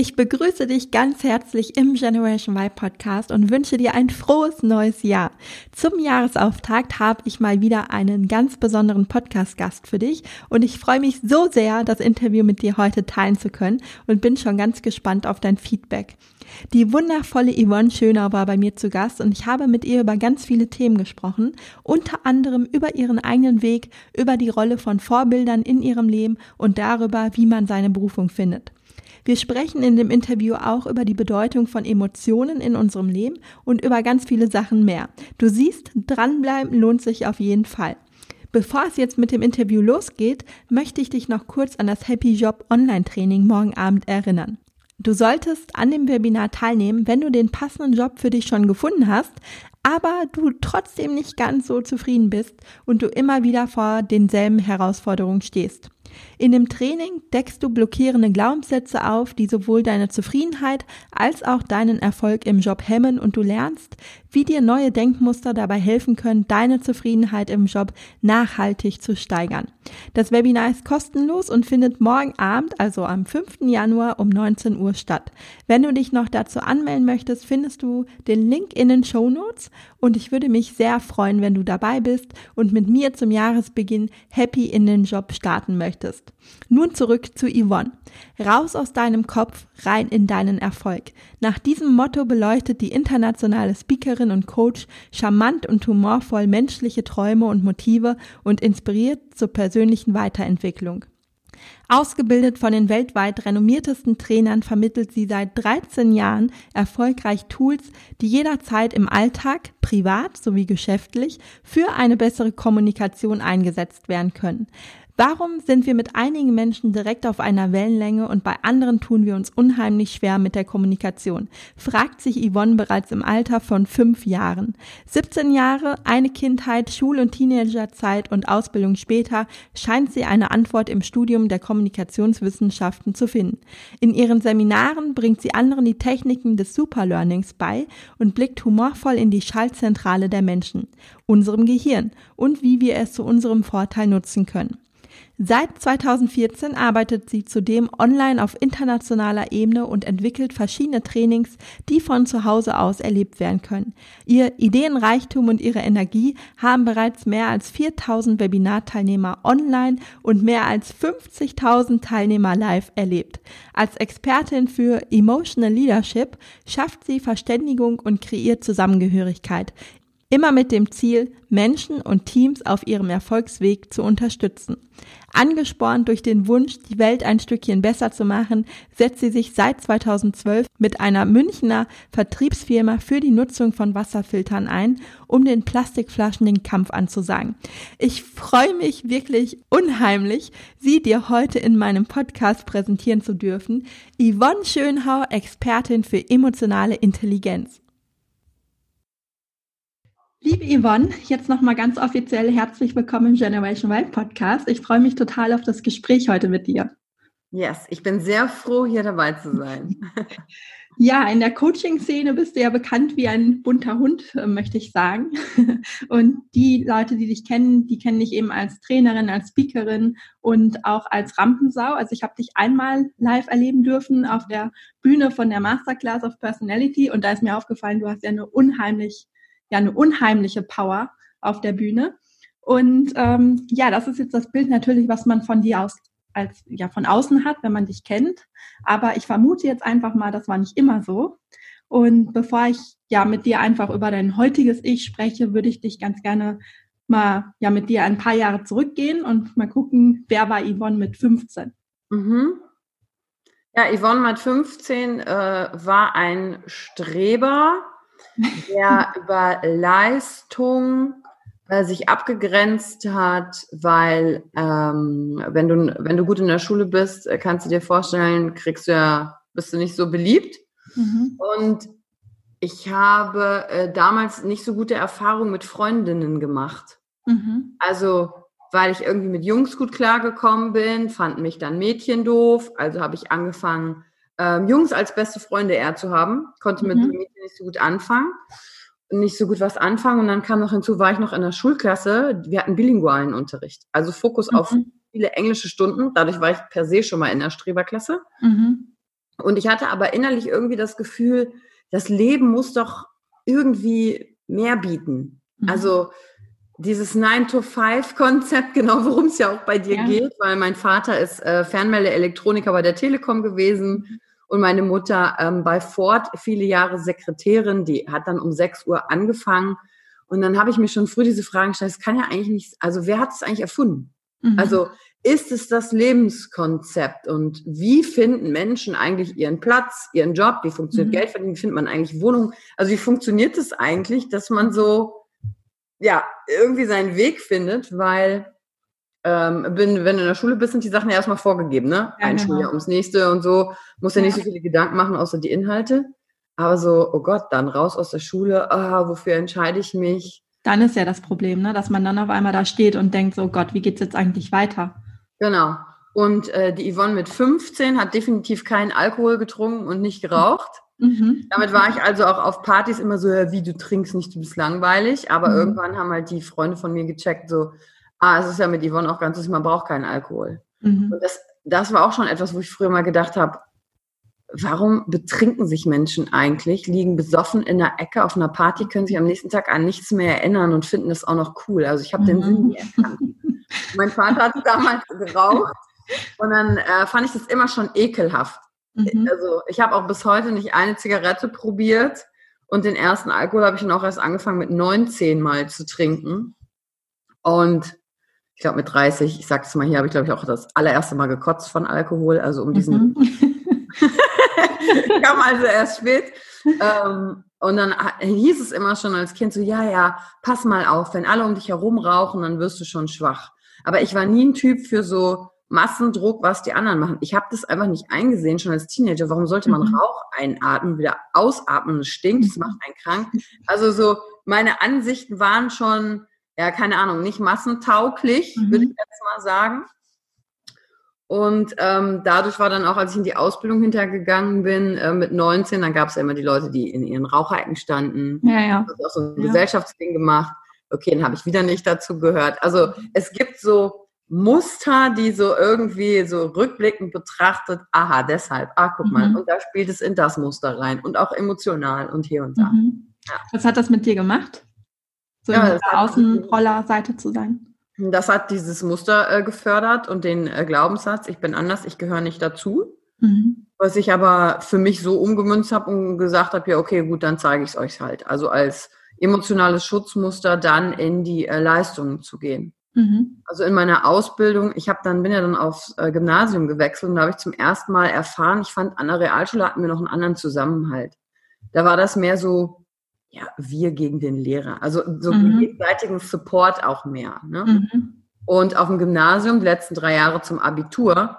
Ich begrüße dich ganz herzlich im Generation Y Podcast und wünsche dir ein frohes neues Jahr. Zum Jahresauftakt habe ich mal wieder einen ganz besonderen Podcast-Gast für dich und ich freue mich so sehr, das Interview mit dir heute teilen zu können und bin schon ganz gespannt auf dein Feedback. Die wundervolle Yvonne Schöner war bei mir zu Gast und ich habe mit ihr über ganz viele Themen gesprochen, unter anderem über ihren eigenen Weg, über die Rolle von Vorbildern in ihrem Leben und darüber, wie man seine Berufung findet. Wir sprechen in dem Interview auch über die Bedeutung von Emotionen in unserem Leben und über ganz viele Sachen mehr. Du siehst, dranbleiben lohnt sich auf jeden Fall. Bevor es jetzt mit dem Interview losgeht, möchte ich dich noch kurz an das Happy Job Online Training morgen Abend erinnern. Du solltest an dem Webinar teilnehmen, wenn du den passenden Job für dich schon gefunden hast, aber du trotzdem nicht ganz so zufrieden bist und du immer wieder vor denselben Herausforderungen stehst. In dem Training deckst du blockierende Glaubenssätze auf, die sowohl deine Zufriedenheit als auch deinen Erfolg im Job hemmen und du lernst, wie dir neue Denkmuster dabei helfen können, deine Zufriedenheit im Job nachhaltig zu steigern. Das Webinar ist kostenlos und findet morgen Abend, also am 5. Januar um 19 Uhr statt. Wenn du dich noch dazu anmelden möchtest, findest du den Link in den Show Notes und ich würde mich sehr freuen, wenn du dabei bist und mit mir zum Jahresbeginn happy in den Job starten möchtest. Nun zurück zu Yvonne. Raus aus deinem Kopf, rein in deinen Erfolg. Nach diesem Motto beleuchtet die internationale Speakerin und Coach charmant und humorvoll menschliche Träume und Motive und inspiriert zur persönlichen Weiterentwicklung. Ausgebildet von den weltweit renommiertesten Trainern vermittelt sie seit 13 Jahren erfolgreich Tools, die jederzeit im Alltag, privat sowie geschäftlich, für eine bessere Kommunikation eingesetzt werden können. Warum sind wir mit einigen Menschen direkt auf einer Wellenlänge und bei anderen tun wir uns unheimlich schwer mit der Kommunikation? Fragt sich Yvonne bereits im Alter von fünf Jahren. 17 Jahre, eine Kindheit, Schul- und Teenagerzeit und Ausbildung später scheint sie eine Antwort im Studium der Kommunikationswissenschaften zu finden. In ihren Seminaren bringt sie anderen die Techniken des Superlearnings bei und blickt humorvoll in die Schaltzentrale der Menschen, unserem Gehirn und wie wir es zu unserem Vorteil nutzen können. Seit 2014 arbeitet sie zudem online auf internationaler Ebene und entwickelt verschiedene Trainings, die von zu Hause aus erlebt werden können. Ihr Ideenreichtum und ihre Energie haben bereits mehr als 4000 Webinarteilnehmer online und mehr als 50.000 Teilnehmer live erlebt. Als Expertin für Emotional Leadership schafft sie Verständigung und kreiert Zusammengehörigkeit. Immer mit dem Ziel, Menschen und Teams auf ihrem Erfolgsweg zu unterstützen. Angespornt durch den Wunsch, die Welt ein Stückchen besser zu machen, setzt sie sich seit 2012 mit einer Münchner Vertriebsfirma für die Nutzung von Wasserfiltern ein, um den Plastikflaschen den Kampf anzusagen. Ich freue mich wirklich unheimlich, sie dir heute in meinem Podcast präsentieren zu dürfen. Yvonne Schönhau, Expertin für emotionale Intelligenz. Liebe Yvonne, jetzt nochmal ganz offiziell herzlich willkommen im Generation Wild Podcast. Ich freue mich total auf das Gespräch heute mit dir. Yes, ich bin sehr froh, hier dabei zu sein. Ja, in der Coaching-Szene bist du ja bekannt wie ein bunter Hund, äh, möchte ich sagen. Und die Leute, die dich kennen, die kennen dich eben als Trainerin, als Speakerin und auch als Rampensau. Also ich habe dich einmal live erleben dürfen auf der Bühne von der Masterclass of Personality und da ist mir aufgefallen, du hast ja eine unheimlich ja eine unheimliche Power auf der Bühne. Und ähm, ja, das ist jetzt das Bild natürlich, was man von dir aus als ja von außen hat, wenn man dich kennt. Aber ich vermute jetzt einfach mal, das war nicht immer so. Und bevor ich ja mit dir einfach über dein heutiges Ich spreche, würde ich dich ganz gerne mal ja mit dir ein paar Jahre zurückgehen und mal gucken, wer war Yvonne mit 15? Mhm. Ja, Yvonne mit 15 äh, war ein Streber, der über Leistung äh, sich abgegrenzt hat, weil ähm, wenn du wenn du gut in der Schule bist, äh, kannst du dir vorstellen, kriegst du ja bist du nicht so beliebt. Mhm. Und ich habe äh, damals nicht so gute Erfahrungen mit Freundinnen gemacht. Mhm. Also weil ich irgendwie mit Jungs gut klargekommen bin, fanden mich dann Mädchen doof. Also habe ich angefangen, ähm, Jungs als beste Freunde eher zu haben. Konnte mit mhm. Mädchen nicht so gut anfangen nicht so gut was anfangen. Und dann kam noch hinzu, war ich noch in der Schulklasse. Wir hatten bilingualen Unterricht. Also Fokus mhm. auf viele englische Stunden. Dadurch war ich per se schon mal in der Streberklasse. Mhm. Und ich hatte aber innerlich irgendwie das Gefühl, das Leben muss doch irgendwie mehr bieten. Mhm. Also dieses 9-to-5-Konzept, genau worum es ja auch bei dir ja. geht, weil mein Vater ist äh, Fernmeldeelektroniker bei der Telekom gewesen mhm und meine Mutter ähm, bei Ford viele Jahre Sekretärin, die hat dann um 6 Uhr angefangen. Und dann habe ich mir schon früh diese Fragen gestellt, es kann ja eigentlich nicht, also wer hat es eigentlich erfunden? Mhm. Also ist es das Lebenskonzept und wie finden Menschen eigentlich ihren Platz, ihren Job, wie funktioniert mhm. Geld verdienen, wie findet man eigentlich Wohnung? Also wie funktioniert es eigentlich, dass man so, ja, irgendwie seinen Weg findet, weil ähm, bin, wenn du in der Schule bist, sind die Sachen ja erstmal vorgegeben, ne? Ja, Ein genau. Schuljahr ums nächste und so. Muss ja, nicht so viele Gedanken machen, außer die Inhalte. Aber so, oh Gott, dann raus aus der Schule, ah, wofür entscheide ich mich? Dann ist ja das Problem, ne? dass man dann auf einmal da steht und denkt, so oh Gott, wie geht's jetzt eigentlich weiter? Genau. Und äh, die Yvonne mit 15 hat definitiv keinen Alkohol getrunken und nicht geraucht. Mhm. Damit war ich also auch auf Partys immer so, ja, wie du trinkst nicht, du bist langweilig. Aber mhm. irgendwann haben halt die Freunde von mir gecheckt, so, ah, es ist ja mit Yvonne auch ganz, man braucht keinen Alkohol. Mhm. Und das, das war auch schon etwas, wo ich früher mal gedacht habe, warum betrinken sich Menschen eigentlich, liegen besoffen in der Ecke auf einer Party, können sich am nächsten Tag an nichts mehr erinnern und finden das auch noch cool. Also ich habe mhm. den Sinn nie erkannt. mein Vater hat damals geraucht und dann äh, fand ich das immer schon ekelhaft. Mhm. Also ich habe auch bis heute nicht eine Zigarette probiert und den ersten Alkohol habe ich dann auch erst angefangen mit 19 Mal zu trinken. Und ich glaube mit 30, ich sag's mal hier, habe ich glaube ich auch das allererste Mal gekotzt von Alkohol, also um diesen mhm. kam also erst spät. Ähm, und dann hieß es immer schon als Kind so, ja, ja, pass mal auf, wenn alle um dich herum rauchen, dann wirst du schon schwach. Aber ich war nie ein Typ für so Massendruck, was die anderen machen. Ich habe das einfach nicht eingesehen, schon als Teenager. Warum sollte man mhm. Rauch einatmen, wieder ausatmen? Es stinkt, es macht einen krank. Also so, meine Ansichten waren schon ja, keine Ahnung, nicht massentauglich, mhm. würde ich jetzt mal sagen. Und ähm, dadurch war dann auch, als ich in die Ausbildung hintergegangen bin, äh, mit 19, dann gab es ja immer die Leute, die in ihren Rauchecken standen. Ja, ja. Das auch so ein ja. Gesellschaftsding gemacht. Okay, dann habe ich wieder nicht dazu gehört. Also es gibt so Muster, die so irgendwie so rückblickend betrachtet, aha, deshalb, ah, guck mhm. mal, und da spielt es in das Muster rein und auch emotional und hier und da. Mhm. Ja. Was hat das mit dir gemacht? So ja, in der Außenrollerseite zu sein. Das hat dieses Muster äh, gefördert und den äh, Glaubenssatz, ich bin anders, ich gehöre nicht dazu. Mhm. Was ich aber für mich so umgemünzt habe und gesagt habe, ja, okay, gut, dann zeige ich es euch halt. Also als emotionales Schutzmuster dann in die äh, Leistungen zu gehen. Mhm. Also in meiner Ausbildung, ich habe dann bin ja dann aufs äh, Gymnasium gewechselt und da habe ich zum ersten Mal erfahren, ich fand an der Realschule hatten wir noch einen anderen Zusammenhalt. Da war das mehr so, ja, wir gegen den Lehrer. Also so mhm. gegenseitigen Support auch mehr. Ne? Mhm. Und auf dem Gymnasium, die letzten drei Jahre zum Abitur,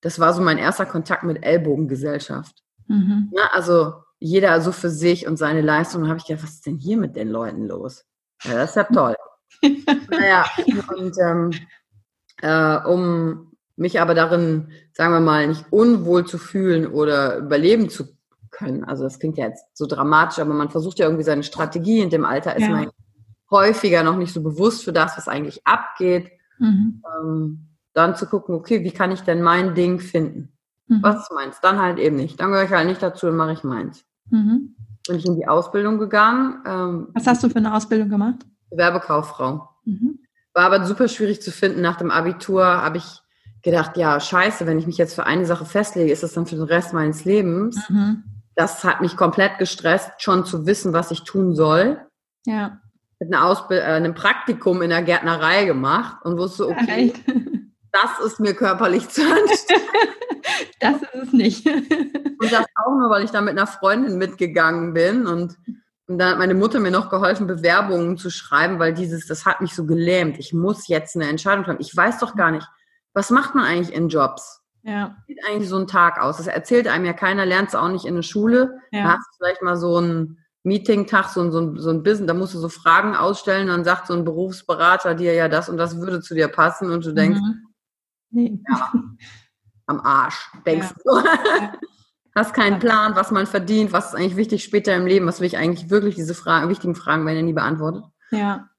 das war so mein erster Kontakt mit Ellbogengesellschaft. Mhm. Ja, also jeder so für sich und seine Leistung. Da habe ich gedacht, was ist denn hier mit den Leuten los? Ja, das ist ja toll. naja, und ähm, äh, um mich aber darin, sagen wir mal, nicht unwohl zu fühlen oder überleben zu können. Also das klingt ja jetzt so dramatisch, aber man versucht ja irgendwie seine Strategie. In dem Alter ist ja. man häufiger noch nicht so bewusst für das, was eigentlich abgeht. Mhm. Ähm, dann zu gucken, okay, wie kann ich denn mein Ding finden? Mhm. Was ist meins? Dann halt eben nicht. Dann gehöre ich halt nicht dazu und mache ich meins. Mhm. Bin ich in die Ausbildung gegangen. Ähm, was hast du für eine Ausbildung gemacht? Werbekauffrau. Mhm. War aber super schwierig zu finden. Nach dem Abitur habe ich gedacht, ja, scheiße, wenn ich mich jetzt für eine Sache festlege, ist das dann für den Rest meines Lebens. Mhm. Das hat mich komplett gestresst, schon zu wissen, was ich tun soll. Ja. Mit einer Ausbild äh, einem Praktikum in der Gärtnerei gemacht und wusste, okay, das ist mir körperlich zu anstrengend. das ist es nicht. und das auch nur, weil ich da mit einer Freundin mitgegangen bin und und dann hat meine Mutter mir noch geholfen, Bewerbungen zu schreiben, weil dieses, das hat mich so gelähmt. Ich muss jetzt eine Entscheidung treffen. Ich weiß doch gar nicht, was macht man eigentlich in Jobs? Ja. Wie sieht eigentlich so ein Tag aus? Das erzählt einem ja keiner, lernt es auch nicht in der Schule. Ja. Da hast du vielleicht mal so einen Meeting-Tag, so ein, so, ein, so ein Business, da musst du so Fragen ausstellen, dann sagt so ein Berufsberater dir ja das und das würde zu dir passen und du denkst, mhm. nee. ja, am Arsch, denkst ja. du. Hast keinen Plan, was man verdient, was ist eigentlich wichtig später im Leben, was will ich eigentlich wirklich, diese Fragen, wichtigen Fragen werden ja nie beantwortet. Ja.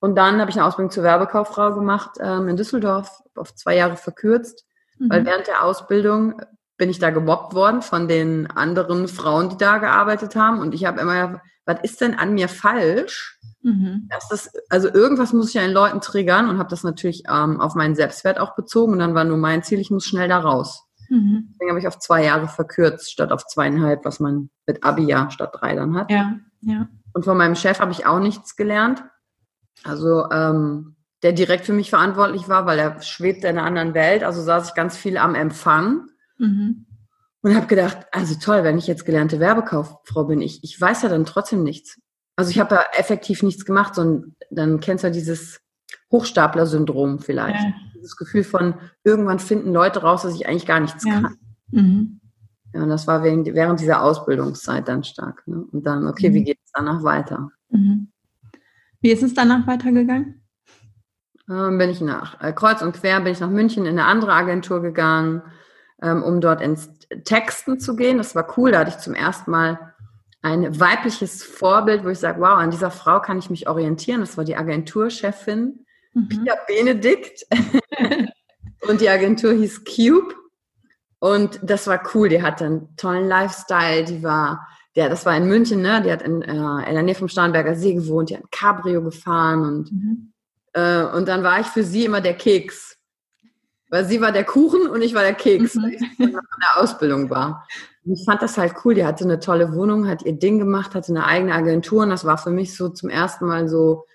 Und dann habe ich eine Ausbildung zur Werbekauffrau gemacht ähm, in Düsseldorf, auf zwei Jahre verkürzt, mhm. weil während der Ausbildung bin ich da gemobbt worden von den anderen Frauen, die da gearbeitet haben. Und ich habe immer, was ist denn an mir falsch? Mhm. Das, also irgendwas muss ich ja in Leuten triggern und habe das natürlich ähm, auf meinen Selbstwert auch bezogen. Und dann war nur mein Ziel, ich muss schnell da raus. Mhm. Deswegen habe ich auf zwei Jahre verkürzt, statt auf zweieinhalb, was man mit Abi ja statt drei dann hat. Ja, ja. Und von meinem Chef habe ich auch nichts gelernt. Also ähm, der direkt für mich verantwortlich war, weil er schwebte in einer anderen Welt. Also saß ich ganz viel am Empfang mhm. und habe gedacht, also toll, wenn ich jetzt gelernte Werbekauffrau bin, ich, ich weiß ja dann trotzdem nichts. Also ich habe ja effektiv nichts gemacht, sondern dann kennst du ja dieses Hochstapler-Syndrom vielleicht. Ja. Dieses Gefühl von, irgendwann finden Leute raus, dass ich eigentlich gar nichts ja. kann. Mhm. Ja, und das war während, während dieser Ausbildungszeit dann stark. Ne? Und dann, okay, mhm. wie geht es danach weiter? Mhm. Wie ist es danach weitergegangen? Ähm, bin ich nach äh, Kreuz und Quer, bin ich nach München in eine andere Agentur gegangen, ähm, um dort ins Texten zu gehen. Das war cool, da hatte ich zum ersten Mal ein weibliches Vorbild, wo ich sage, wow, an dieser Frau kann ich mich orientieren. Das war die Agenturchefin mhm. Pia Benedikt. und die Agentur hieß Cube. Und das war cool. Die hatte einen tollen Lifestyle. Die war, der, das war in München, ne? Die hat in, äh, in der Nähe vom Starnberger See gewohnt. Die hat ein Cabrio gefahren und, mhm. Äh, und dann war ich für sie immer der Keks. Weil sie war der Kuchen und ich war der Keks, mhm. weil ich in der Ausbildung war. Und ich fand das halt cool. Die hatte eine tolle Wohnung, hat ihr Ding gemacht, hatte eine eigene Agentur und das war für mich so zum ersten Mal so,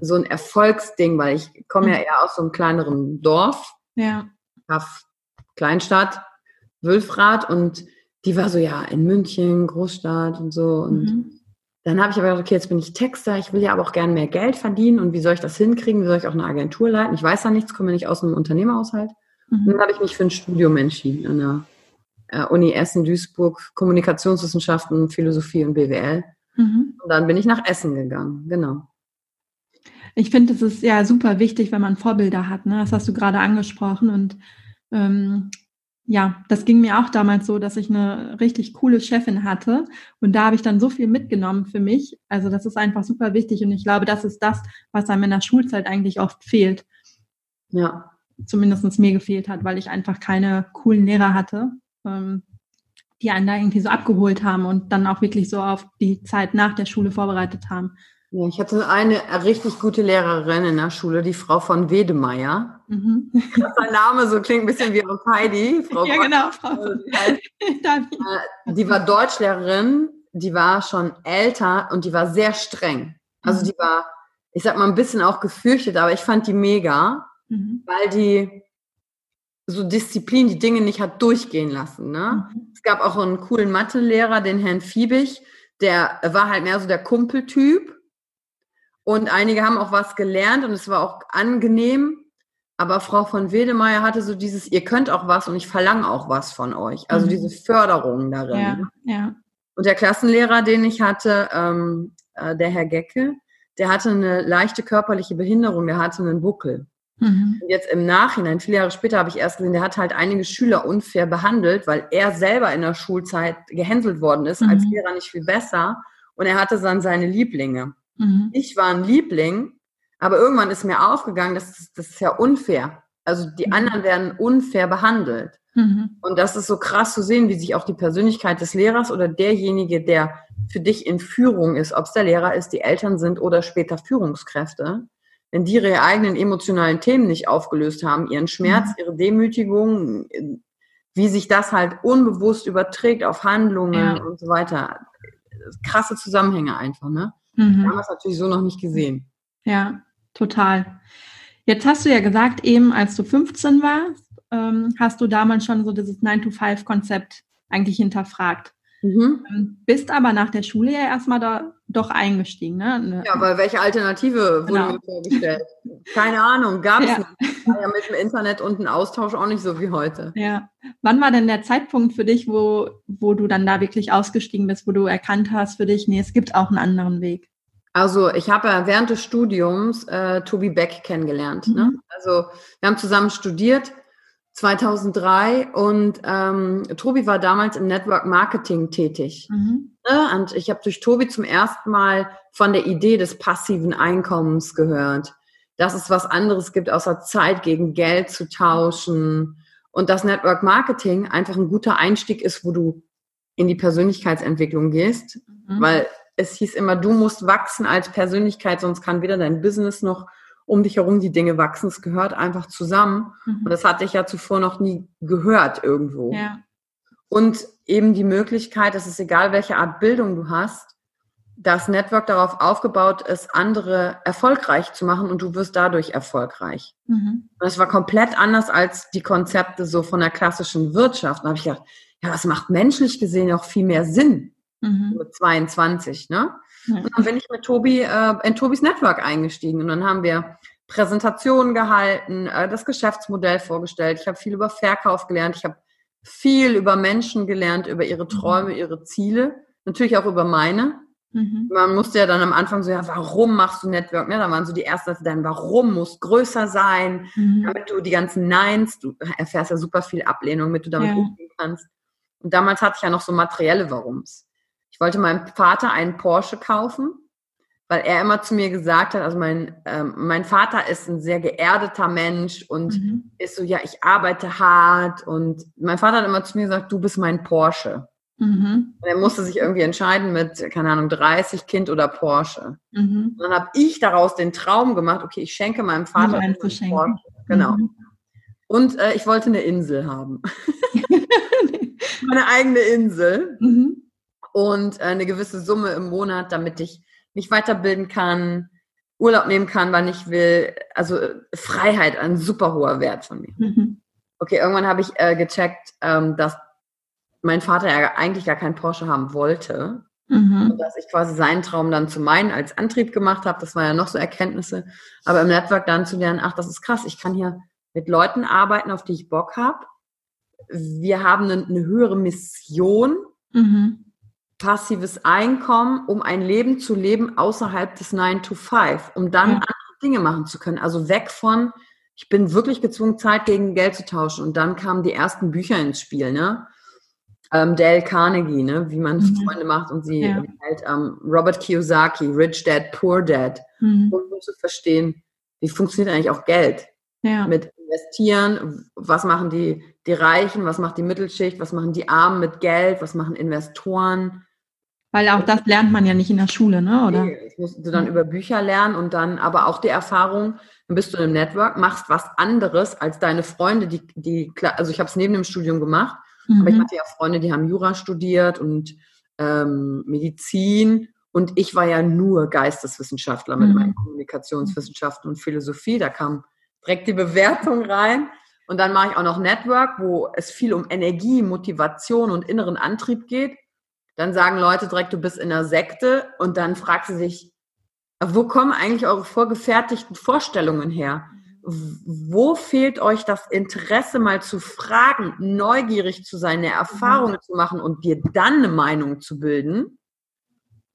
so ein Erfolgsding, weil ich komme ja mhm. eher aus so einem kleineren Dorf. Ja. Kleinstadt, Wülfrath und die war so, ja, in München, Großstadt und so. Und mhm. Dann habe ich aber gedacht, okay, jetzt bin ich Texter, ich will ja aber auch gerne mehr Geld verdienen und wie soll ich das hinkriegen? Wie soll ich auch eine Agentur leiten? Ich weiß ja nichts, komme nicht aus einem Unternehmerhaushalt. Mhm. Und dann habe ich mich für ein Studium entschieden an der äh, Uni Essen, Duisburg, Kommunikationswissenschaften, Philosophie und BWL. Mhm. Und dann bin ich nach Essen gegangen, genau. Ich finde, es ist ja super wichtig, wenn man Vorbilder hat. Ne? Das hast du gerade angesprochen. Und ähm, ja, das ging mir auch damals so, dass ich eine richtig coole Chefin hatte. Und da habe ich dann so viel mitgenommen für mich. Also das ist einfach super wichtig. Und ich glaube, das ist das, was einem in der Schulzeit eigentlich oft fehlt. Ja. Zumindest mir gefehlt hat, weil ich einfach keine coolen Lehrer hatte, ähm, die einen da irgendwie so abgeholt haben und dann auch wirklich so auf die Zeit nach der Schule vorbereitet haben. Ja, ich hatte eine richtig gute Lehrerin in der Schule, die Frau von Wedemeyer. Mhm. Der Name so klingt ein bisschen wie auf Heidi. Frau ja, genau, Frau. Äh, die war Deutschlehrerin, die war schon älter und die war sehr streng. Also mhm. die war, ich sag mal, ein bisschen auch gefürchtet, aber ich fand die mega, mhm. weil die so Disziplin die Dinge nicht hat durchgehen lassen. Ne? Mhm. Es gab auch einen coolen Mathelehrer, den Herrn Fiebig, der war halt mehr so der Kumpeltyp und einige haben auch was gelernt und es war auch angenehm. Aber Frau von Wedemeyer hatte so dieses, ihr könnt auch was und ich verlange auch was von euch. Also mhm. diese Förderung darin. Ja, ja. Und der Klassenlehrer, den ich hatte, ähm, äh, der Herr Gecke, der hatte eine leichte körperliche Behinderung, der hatte einen Buckel. Mhm. Und jetzt im Nachhinein, viele Jahre später, habe ich erst gesehen, der hat halt einige Schüler unfair behandelt, weil er selber in der Schulzeit gehänselt worden ist, mhm. als Lehrer nicht viel besser. Und er hatte dann seine Lieblinge. Mhm. Ich war ein Liebling, aber irgendwann ist mir aufgegangen, das, das ist ja unfair. Also die mhm. anderen werden unfair behandelt. Mhm. Und das ist so krass zu sehen, wie sich auch die Persönlichkeit des Lehrers oder derjenige, der für dich in Führung ist, ob es der Lehrer ist, die Eltern sind oder später Führungskräfte, wenn die ihre eigenen emotionalen Themen nicht aufgelöst haben, ihren Schmerz, mhm. ihre Demütigung, wie sich das halt unbewusst überträgt auf Handlungen Ja. und so weiter. Krasse Zusammenhänge einfach, ne? Mhm. Es natürlich so noch nicht gesehen. Ja, total. Jetzt hast du ja gesagt, eben als du 15 warst, ähm, hast du damals schon so dieses 9-to-5-Konzept eigentlich hinterfragt. Mhm. Ähm, Bist aber nach der Schule ja erstmal da doch eingestiegen, ne? Ne- Ja, aber welche Alternative wurde Genau. mir vorgestellt? Keine Ahnung, gab es Ja. nicht. War ja mit dem Internet und dem Austausch auch nicht so wie heute. Ja. Wann war denn der Zeitpunkt für dich, wo, wo du dann da wirklich ausgestiegen bist, wo du erkannt hast für dich, nee, es gibt auch einen anderen Weg? Also ich habe ja während des Studiums äh, Tobi Beck kennengelernt. Ne? Mhm. Also wir haben zusammen studiert 2003 und ähm, Tobi war damals im Network Marketing tätig. Mhm. Ne? Und ich habe durch Tobi zum ersten Mal von der Idee des passiven Einkommens gehört, dass es was anderes gibt, außer Zeit gegen Geld zu tauschen und dass Network Marketing einfach ein guter Einstieg ist, wo du in die Persönlichkeitsentwicklung gehst, Mhm. weil es hieß immer, du musst wachsen als Persönlichkeit, sonst kann weder dein Business noch um dich herum die Dinge wachsen. Es gehört einfach zusammen. Mhm. Und das hatte ich ja zuvor noch nie gehört irgendwo. Ja. Und eben die Möglichkeit, es ist egal, welche Art Bildung du hast, das Network darauf aufgebaut ist, andere erfolgreich zu machen und du wirst dadurch erfolgreich. Mhm. Und das war komplett anders als die Konzepte so von der klassischen Wirtschaft. Da habe ich gedacht, ja, das macht menschlich gesehen auch viel mehr Sinn Mhm. mit 22, ne? Ja. Und dann bin ich mit Tobi äh, in Tobis Network eingestiegen und dann haben wir Präsentationen gehalten, äh, das Geschäftsmodell vorgestellt. Ich habe viel über Verkauf gelernt. Ich habe viel über Menschen gelernt, über ihre Träume, ihre Ziele, natürlich auch über meine. Mhm. Man musste ja dann am Anfang so, ja, warum machst du Network? Ne? Da waren so die ersten, Sätze, dann warum muss größer sein, Mhm. damit du die ganzen Neins, du erfährst ja super viel Ablehnung, damit du damit Ja. umgehen kannst. Und damals hatte ich ja noch so materielle Warums. Ich wollte meinem Vater einen Porsche kaufen, weil er immer zu mir gesagt hat, also mein, ähm, mein Vater ist ein sehr geerdeter Mensch und Mhm. ist so, ja, ich arbeite hart und mein Vater hat immer zu mir gesagt, du bist mein Porsche. Mhm. Und er musste sich irgendwie entscheiden mit, keine Ahnung, 30 Kind oder Porsche. Mhm. Und dann habe ich daraus den Traum gemacht, okay, ich schenke meinem Vater einen. Porsche. Genau. Mhm. Und äh, ich wollte eine Insel haben. Meine eigene Insel Mhm. Und äh, eine gewisse Summe im Monat, damit ich mich weiterbilden kann, Urlaub nehmen kann, wann ich will. Also äh, Freiheit, ein super hoher Wert von mir. Mhm. Okay, irgendwann habe ich äh, gecheckt, ähm, dass mein Vater ja eigentlich gar keinen Porsche haben wollte. Mhm. Und dass ich quasi seinen Traum dann zu meinen als Antrieb gemacht habe. Das war ja noch so Erkenntnisse. Aber im Network dann zu lernen, ach, das ist krass, ich kann hier mit Leuten arbeiten, auf die ich Bock habe. Wir haben eine, eine höhere Mission, Mhm. Passives Einkommen, um ein Leben zu leben außerhalb des 9 to 5, um dann Ja. andere Dinge machen zu können. Also weg von, ich bin wirklich gezwungen, Zeit gegen Geld zu tauschen. Und dann kamen die ersten Bücher ins Spiel, ne? Ähm, Dale Carnegie, ne? Wie man Mhm. Freunde macht und sie Ja. halt, ähm, Robert Kiyosaki, Rich Dad, Poor Dad, Mhm. um zu verstehen, wie funktioniert eigentlich auch Geld Ja. mit investieren, was machen die, die Reichen, was macht die Mittelschicht, was machen die Armen mit Geld, was machen Investoren. Weil auch das lernt man ja nicht in der Schule, ne? Oder? Nee, Das musst du dann über Bücher lernen und dann aber auch die Erfahrung, dann bist du in einem Network, machst was anderes als deine Freunde, die, die also ich habe es neben dem Studium gemacht, aber ich Mhm. hatte ja Freunde, die haben Jura studiert und ähm, Medizin und ich war ja nur Geisteswissenschaftler mit Mhm. meinen Kommunikationswissenschaften und Philosophie. Da kam direkt die Bewertung rein. Und dann mache ich auch noch Network, wo es viel um Energie, Motivation und inneren Antrieb geht. Dann sagen Leute direkt, du bist in einer Sekte und dann fragt sie sich, wo kommen eigentlich eure vorgefertigten Vorstellungen her? Wo fehlt euch das Interesse, mal zu fragen, neugierig zu sein, eine Erfahrung zu machen und dir dann eine Meinung zu bilden?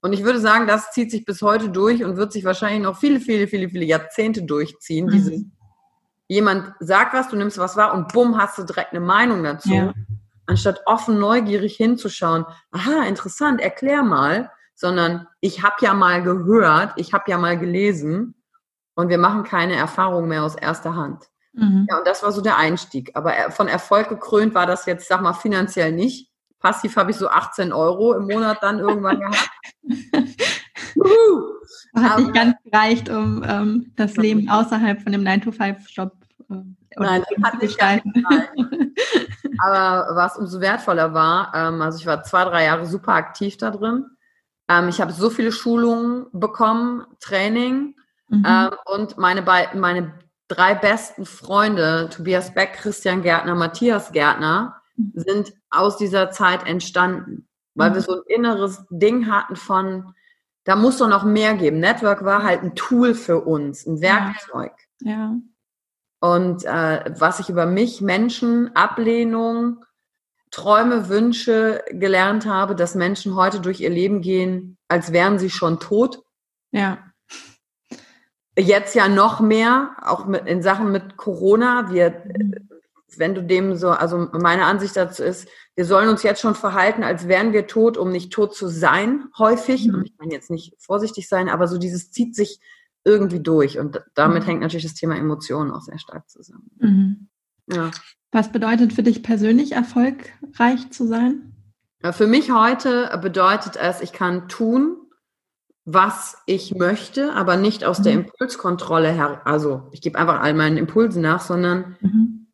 Und ich würde sagen, das zieht sich bis heute durch und wird sich wahrscheinlich noch viele, viele, viele, viele Jahrzehnte durchziehen. Mhm. Dieses, jemand sagt was, du nimmst was wahr und bumm, hast du direkt eine Meinung dazu. Ja. Anstatt offen, neugierig hinzuschauen, aha, interessant, erklär mal, sondern ich habe ja mal gehört, ich habe ja mal gelesen und wir machen keine Erfahrung mehr aus erster Hand. Mhm. Ja, und das war so der Einstieg. Aber er- von Erfolg gekrönt war das jetzt, sag mal, finanziell nicht. Passiv habe ich so 18 Euro im Monat dann irgendwann gehabt. Hat Aber- nicht ganz gereicht, um ähm, das Leben außerhalb von dem 9-to-5-Job Äh, Nein, das hat nicht Aber was umso wertvoller war, ähm, also ich war zwei, drei Jahre super aktiv da drin. Ähm, ich habe so viele Schulungen bekommen, Training mhm. ähm, und meine, meine drei besten Freunde, Tobias Beck, Christian Gärtner, Matthias Gärtner, mhm. sind aus dieser Zeit entstanden, weil mhm. wir so ein inneres Ding hatten von, da muss doch noch mehr geben. Network war halt ein Tool für uns, ein Werkzeug. Ja. ja. Und äh, was ich über mich, Menschen, Ablehnung, Träume, Wünsche gelernt habe, dass Menschen heute durch ihr Leben gehen, als wären sie schon tot. Ja. Jetzt ja noch mehr, auch mit, in Sachen mit Corona. Wir, wenn du dem so, also meine Ansicht dazu ist, wir sollen uns jetzt schon verhalten, als wären wir tot, um nicht tot zu sein, häufig. Mhm. Ich meine jetzt nicht vorsichtig sein, aber so dieses zieht sich irgendwie durch. Und damit mhm. hängt natürlich das Thema Emotionen auch sehr stark zusammen. Mhm. Ja. Was bedeutet für dich persönlich erfolgreich zu sein? Für mich heute bedeutet es, ich kann tun, was ich möchte, aber nicht aus mhm. der Impulskontrolle her. Also ich gebe einfach all meinen Impulsen nach, sondern mhm.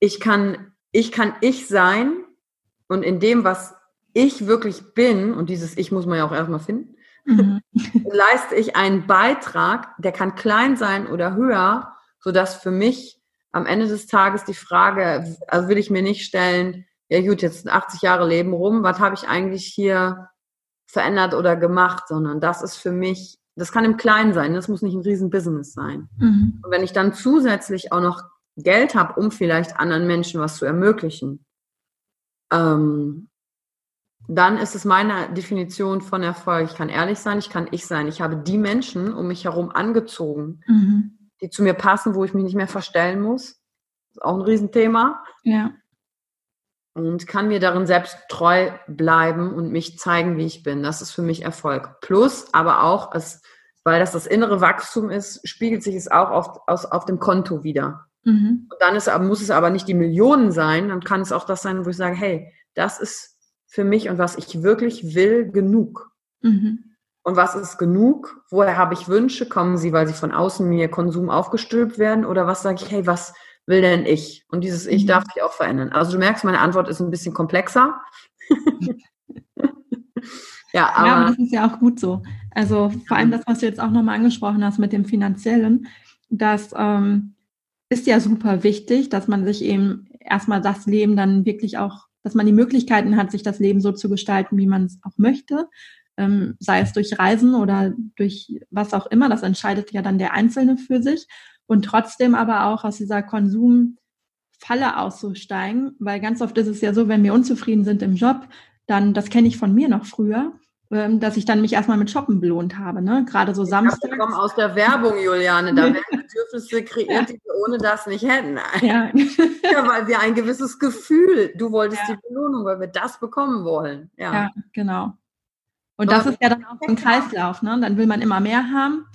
ich kann, ich kann ich sein und in dem, was ich wirklich bin, und dieses Ich muss man ja auch erstmal finden, mhm. leiste ich einen Beitrag, der kann klein sein oder höher, sodass für mich am Ende des Tages die Frage, also will ich mir nicht stellen, ja gut, jetzt 80 Jahre Leben rum, was habe ich eigentlich hier verändert oder gemacht, sondern das ist für mich, das kann im Kleinen sein, das muss nicht ein Riesenbusiness sein. Mhm. Und wenn ich dann zusätzlich auch noch Geld habe, um vielleicht anderen Menschen was zu ermöglichen, ähm, dann ist es meine Definition von Erfolg. Ich kann ehrlich sein, ich kann ich sein. Ich habe die Menschen um mich herum angezogen, mhm. die zu mir passen, wo ich mich nicht mehr verstellen muss. Das ist auch ein Riesenthema. Ja. Und kann mir darin selbst treu bleiben und mich zeigen, wie ich bin. Das ist für mich Erfolg. Plus, aber auch, es, weil das das innere Wachstum ist, spiegelt sich es auch auf, aus, auf dem Konto wieder. Mhm. Und dann ist, muss es aber nicht die Millionen sein, dann kann es auch das sein, wo ich sage, hey, das ist für mich und was ich wirklich will, genug. Mhm. Und was ist genug? Woher habe ich Wünsche? Kommen sie, weil sie von außen mir Konsum aufgestülpt werden? Oder was sage ich, hey, was will denn ich? Und dieses Ich mhm. darf sich auch verändern. Also du merkst, meine Antwort ist ein bisschen komplexer. ja, aber, ja, aber das ist ja auch gut so. Also vor allem das, was du jetzt auch nochmal angesprochen hast mit dem Finanziellen, das ähm, ist ja super wichtig, dass man sich eben erstmal das Leben dann wirklich auch dass man die Möglichkeiten hat, sich das Leben so zu gestalten, wie man es auch möchte, ähm, sei es durch Reisen oder durch was auch immer. Das entscheidet ja dann der Einzelne für sich. Und trotzdem aber auch aus dieser Konsumfalle auszusteigen, weil ganz oft ist es ja so, wenn wir unzufrieden sind im Job, dann, das kenne ich von mir noch früher, dass ich dann mich erstmal mit Shoppen belohnt habe, ne? Gerade so Samstag. Ich komme aus der Werbung, Juliane. Da werden Bedürfnisse kreiert, die wir ohne das nicht hätten. Ja. ja, weil wir ein gewisses Gefühl, du wolltest ja. die Belohnung, weil wir das bekommen wollen. Ja, ja genau. Und das ist ja dann auch so ein Kreislauf, ne? Dann will man immer mehr haben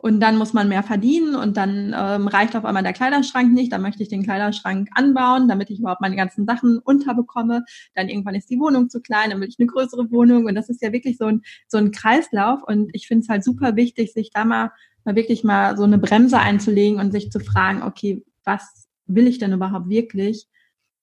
und dann muss man mehr verdienen und dann ähm, reicht auf einmal der Kleiderschrank nicht. Dann möchte ich den Kleiderschrank anbauen, damit ich überhaupt meine ganzen Sachen unterbekomme. Dann irgendwann ist die Wohnung zu klein, dann will ich eine größere Wohnung. Und das ist ja wirklich so ein, so ein Kreislauf. Und ich finde es halt super wichtig, sich da mal, mal wirklich mal so eine Bremse einzulegen und sich zu fragen, okay, was will ich denn überhaupt wirklich?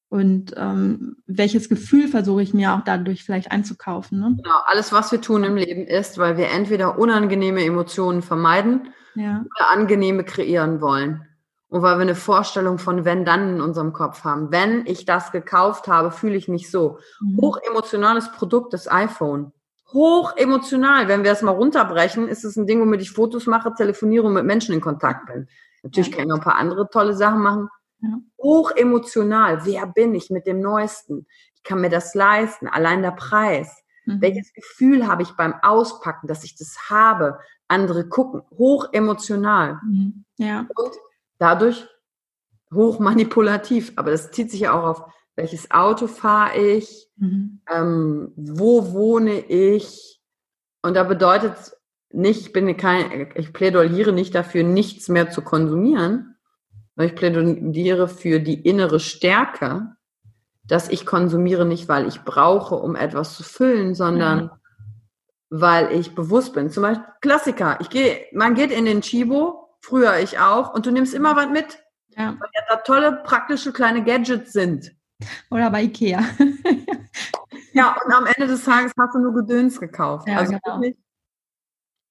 Und ähm, welches Gefühl versuche ich mir auch dadurch vielleicht einzukaufen? Ne? Genau, alles, was wir tun im Leben ist, weil wir entweder unangenehme Emotionen vermeiden ja. oder angenehme kreieren wollen. Und weil wir eine Vorstellung von wenn dann in unserem Kopf haben. Wenn ich das gekauft habe, fühle ich mich so. Mhm. Hochemotionales Produkt, das iPhone. Hochemotional. Wenn wir es mal runterbrechen, ist es ein Ding, womit ich Fotos mache, telefoniere und mit Menschen in Kontakt bin. Natürlich ja. kann ich noch ein paar andere tolle Sachen machen. Ja. Hoch emotional. Wer bin ich mit dem Neuesten? Ich kann mir das leisten. Allein der Preis. Mhm. Welches Gefühl habe ich beim Auspacken, dass ich das habe? Andere gucken. Hoch emotional. Mhm. Ja. Und dadurch hoch manipulativ. Aber das zieht sich ja auch auf, welches Auto fahre ich? Mhm. Ähm, wo wohne ich? Und da bedeutet nicht, ich bin kein, ich plädiere nicht dafür, nichts mehr zu konsumieren, ich plädiere für die innere Stärke, dass ich konsumiere nicht, weil ich brauche, um etwas zu füllen, sondern mhm. weil ich bewusst bin. Zum Beispiel Klassiker. Ich gehe, man geht in den Chibo, früher ich auch, und du nimmst immer was mit. Ja. Weil da tolle, praktische kleine Gadgets sind. Oder bei Ikea. ja, und am Ende des Tages hast du nur Gedöns gekauft. Ja, also genau.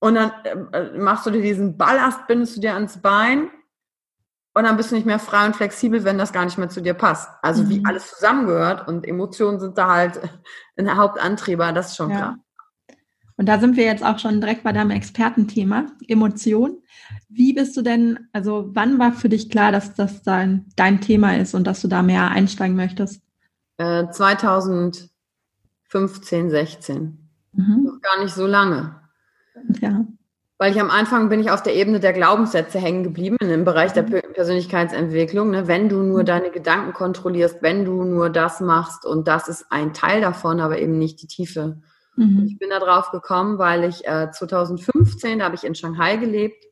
Und dann äh, machst du dir diesen Ballast, bindest du dir ans Bein und dann bist du nicht mehr frei und flexibel, wenn das gar nicht mehr zu dir passt. Also mhm. wie alles zusammengehört und Emotionen sind da halt ein Hauptantrieber, das ist schon ja. klar. Und da sind wir jetzt auch schon direkt bei deinem Expertenthema, Emotion. Wie bist du denn, also wann war für dich klar, dass das dein, dein Thema ist und dass du da mehr einsteigen möchtest? Äh, 2015, 16. Mhm. Noch gar nicht so lange. Ja. Weil ich am Anfang bin ich auf der Ebene der Glaubenssätze hängen geblieben, im Bereich der mhm. Persönlichkeitsentwicklung. Ne? Wenn du nur mhm. deine Gedanken kontrollierst, wenn du nur das machst und das ist ein Teil davon, aber eben nicht die Tiefe. Mhm. Ich bin da drauf gekommen, weil ich äh, 2015, da habe ich in Shanghai gelebt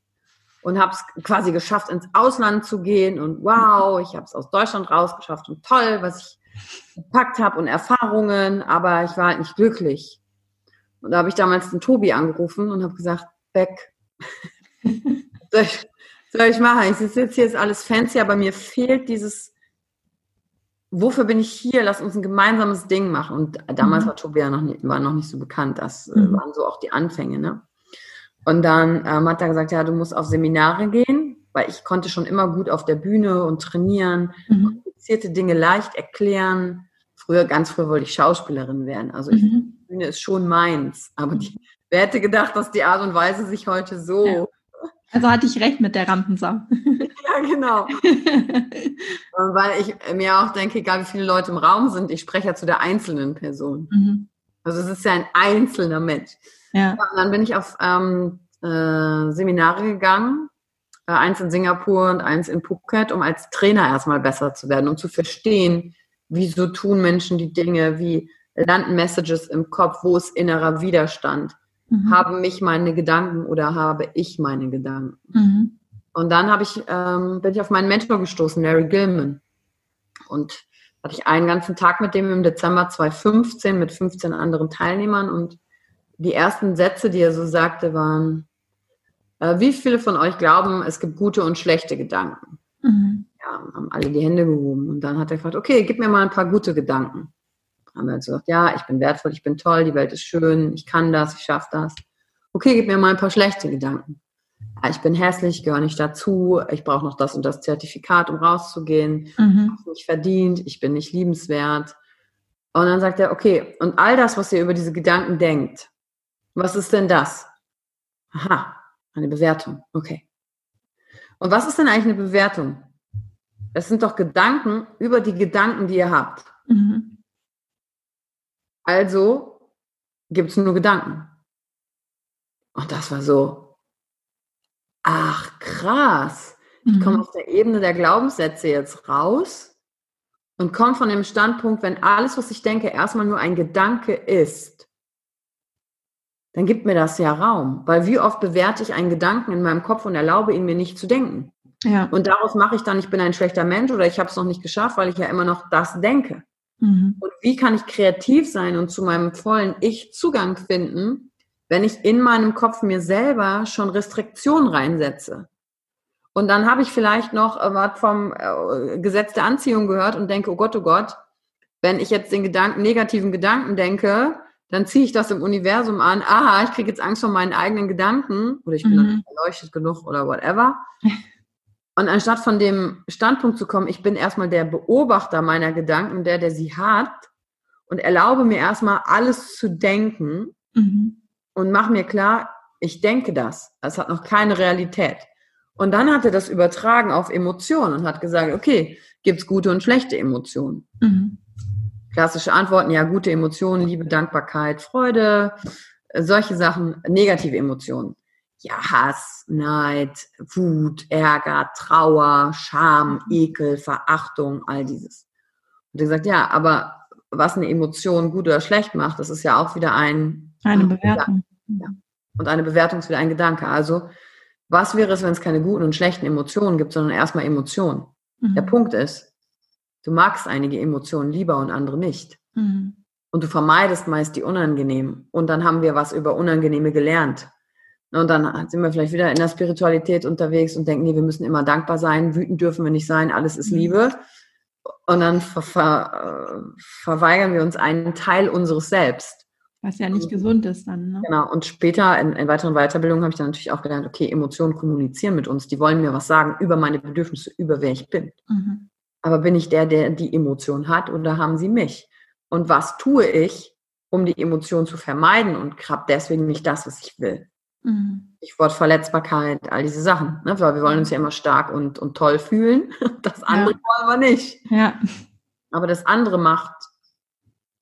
und habe es quasi geschafft, ins Ausland zu gehen und wow, ich habe es aus Deutschland rausgeschafft und toll, was ich gepackt habe und Erfahrungen, aber ich war halt nicht glücklich. Und da habe ich damals den Tobi angerufen und habe gesagt, Beck, soll, ich, soll ich machen? Ich sitze jetzt hier, ist alles fancy, aber mir fehlt dieses, wofür bin ich hier? Lass uns ein gemeinsames Ding machen. Und damals mhm. war Tobi ja noch nicht, war noch nicht so bekannt. Das äh, mhm. waren so auch die Anfänge, ne? Und dann ähm, hat er gesagt, ja, du musst auf Seminare gehen, weil ich konnte schon immer gut auf der Bühne und trainieren, mhm. komplizierte Dinge leicht erklären. Früher, ganz früh wollte ich Schauspielerin werden. Also ich, mhm. Bühne ist schon meins. Aber die, wer hätte gedacht, dass die Art und Weise sich heute so. Ja. Also hatte ich recht mit der Rampensau. ja, genau. Weil ich mir auch denke, egal wie viele Leute im Raum sind, ich spreche ja zu der einzelnen Person. Mhm. Also es ist ja ein einzelner Mensch. Ja. Und dann bin ich auf ähm, äh, Seminare gegangen, äh, eins in Singapur und eins in Phuket, um als Trainer erstmal besser zu werden, um zu verstehen, wieso tun Menschen die Dinge, wie landen Messages im Kopf, wo ist innerer Widerstand, mhm. haben mich meine Gedanken oder habe ich meine Gedanken. Mhm. Und dann habe ich, ähm, bin ich auf meinen Mentor gestoßen, Larry Gilman. Und hatte ich einen ganzen Tag mit dem im Dezember 2015 mit 15 anderen Teilnehmern und die ersten Sätze, die er so sagte, waren, äh, wie viele von euch glauben, es gibt gute und schlechte Gedanken? Mhm. Ja, haben alle die Hände gehoben. Und dann hat er gefragt, okay, gib mir mal ein paar gute Gedanken. Haben wir halt gesagt, ja, ich bin wertvoll, ich bin toll, die Welt ist schön, ich kann das, ich schaffe das. Okay, gib mir mal ein paar schlechte Gedanken. Ja, ich bin hässlich, ich gehöre nicht dazu, ich brauche noch das und das Zertifikat, um rauszugehen, mhm. ich nicht verdient, ich bin nicht liebenswert. Und dann sagt er, okay, und all das, was ihr über diese Gedanken denkt, was ist denn das? Aha, eine Bewertung. Okay. Und was ist denn eigentlich eine Bewertung? Es sind doch Gedanken über die Gedanken, die ihr habt. Mhm. Also gibt es nur Gedanken. Und das war so, ach krass. Ich komme mhm. auf der Ebene der Glaubenssätze jetzt raus und komme von dem Standpunkt, wenn alles, was ich denke, erstmal nur ein Gedanke ist, dann gibt mir das ja Raum. Weil wie oft bewerte ich einen Gedanken in meinem Kopf und erlaube ihn mir nicht zu denken. Ja. Und daraus mache ich dann, ich bin ein schlechter Mensch oder ich habe es noch nicht geschafft, weil ich ja immer noch das denke. Mhm. Und wie kann ich kreativ sein und zu meinem vollen Ich Zugang finden, wenn ich in meinem Kopf mir selber schon Restriktionen reinsetze? Und dann habe ich vielleicht noch äh, was vom äh, Gesetz der Anziehung gehört und denke, oh Gott, oh Gott, wenn ich jetzt den Gedanken, negativen Gedanken denke, dann ziehe ich das im Universum an, aha, ich kriege jetzt Angst vor meinen eigenen Gedanken oder ich bin mhm. nicht erleuchtet genug oder whatever. Und anstatt von dem Standpunkt zu kommen, ich bin erstmal der Beobachter meiner Gedanken, der, der sie hat, und erlaube mir erstmal alles zu denken mhm. und mache mir klar, ich denke das. Es hat noch keine Realität. Und dann hat er das übertragen auf Emotionen und hat gesagt, okay, gibt es gute und schlechte Emotionen? Mhm. Klassische Antworten, ja, gute Emotionen, Liebe, Dankbarkeit, Freude, solche Sachen, negative Emotionen. Ja, Hass, Neid, Wut, Ärger, Trauer, Scham, mhm. Ekel, Verachtung, all dieses. Und er sagt, ja, aber was eine Emotion gut oder schlecht macht, das ist ja auch wieder ein eine Bewertung. Ja. Und eine Bewertung ist wieder ein Gedanke. Also, was wäre es, wenn es keine guten und schlechten Emotionen gibt, sondern erstmal Emotionen? Mhm. Der Punkt ist, Du magst einige Emotionen lieber und andere nicht. Mhm. Und du vermeidest meist die unangenehmen. Und dann haben wir was über Unangenehme gelernt. Und dann sind wir vielleicht wieder in der Spiritualität unterwegs und denken, nee, wir müssen immer dankbar sein, wütend dürfen wir nicht sein, alles ist mhm. Liebe. Und dann ver ver verweigern wir uns einen Teil unseres Selbst. Was ja nicht gesund ist dann. Ne? Genau. Und später in, in weiteren Weiterbildungen habe ich dann natürlich auch gelernt, okay, Emotionen kommunizieren mit uns. Die wollen mir was sagen über meine Bedürfnisse, über wer ich bin. Mhm. Aber bin ich der, der die Emotion hat oder haben sie mich? Und was tue ich, um die Emotion zu vermeiden und habe deswegen nicht das, was ich will? Mhm. Stichwort Verletzbarkeit, all diese Sachen. Ne? Weil wir wollen uns ja immer stark und, und toll fühlen. Das andere ja. wollen wir nicht. Ja. Aber das andere macht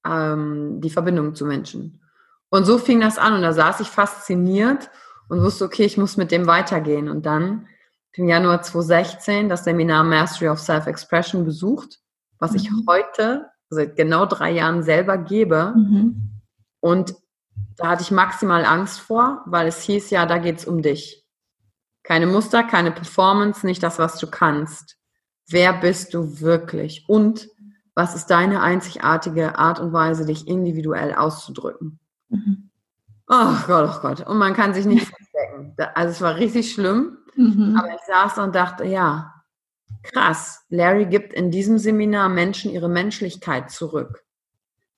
ähm, die Verbindung zu Menschen. Und so fing das an und da saß ich fasziniert und wusste, okay, ich muss mit dem weitergehen. Und dann im Januar 2016 das Seminar Mastery of Self-Expression besucht, was mhm. ich heute seit genau drei Jahren selber gebe. Mhm. Und da hatte ich maximal Angst vor, weil es hieß ja, da geht's um dich. Keine Muster, keine Performance, nicht das, was du kannst. Wer bist du wirklich? Und was ist deine einzigartige Art und Weise, dich individuell auszudrücken? Mhm. Oh Gott, oh Gott. Und man kann sich nicht verstecken. Also es war richtig schlimm. Mhm. Aber ich saß und dachte, ja, krass. Larry gibt in diesem Seminar Menschen ihre Menschlichkeit zurück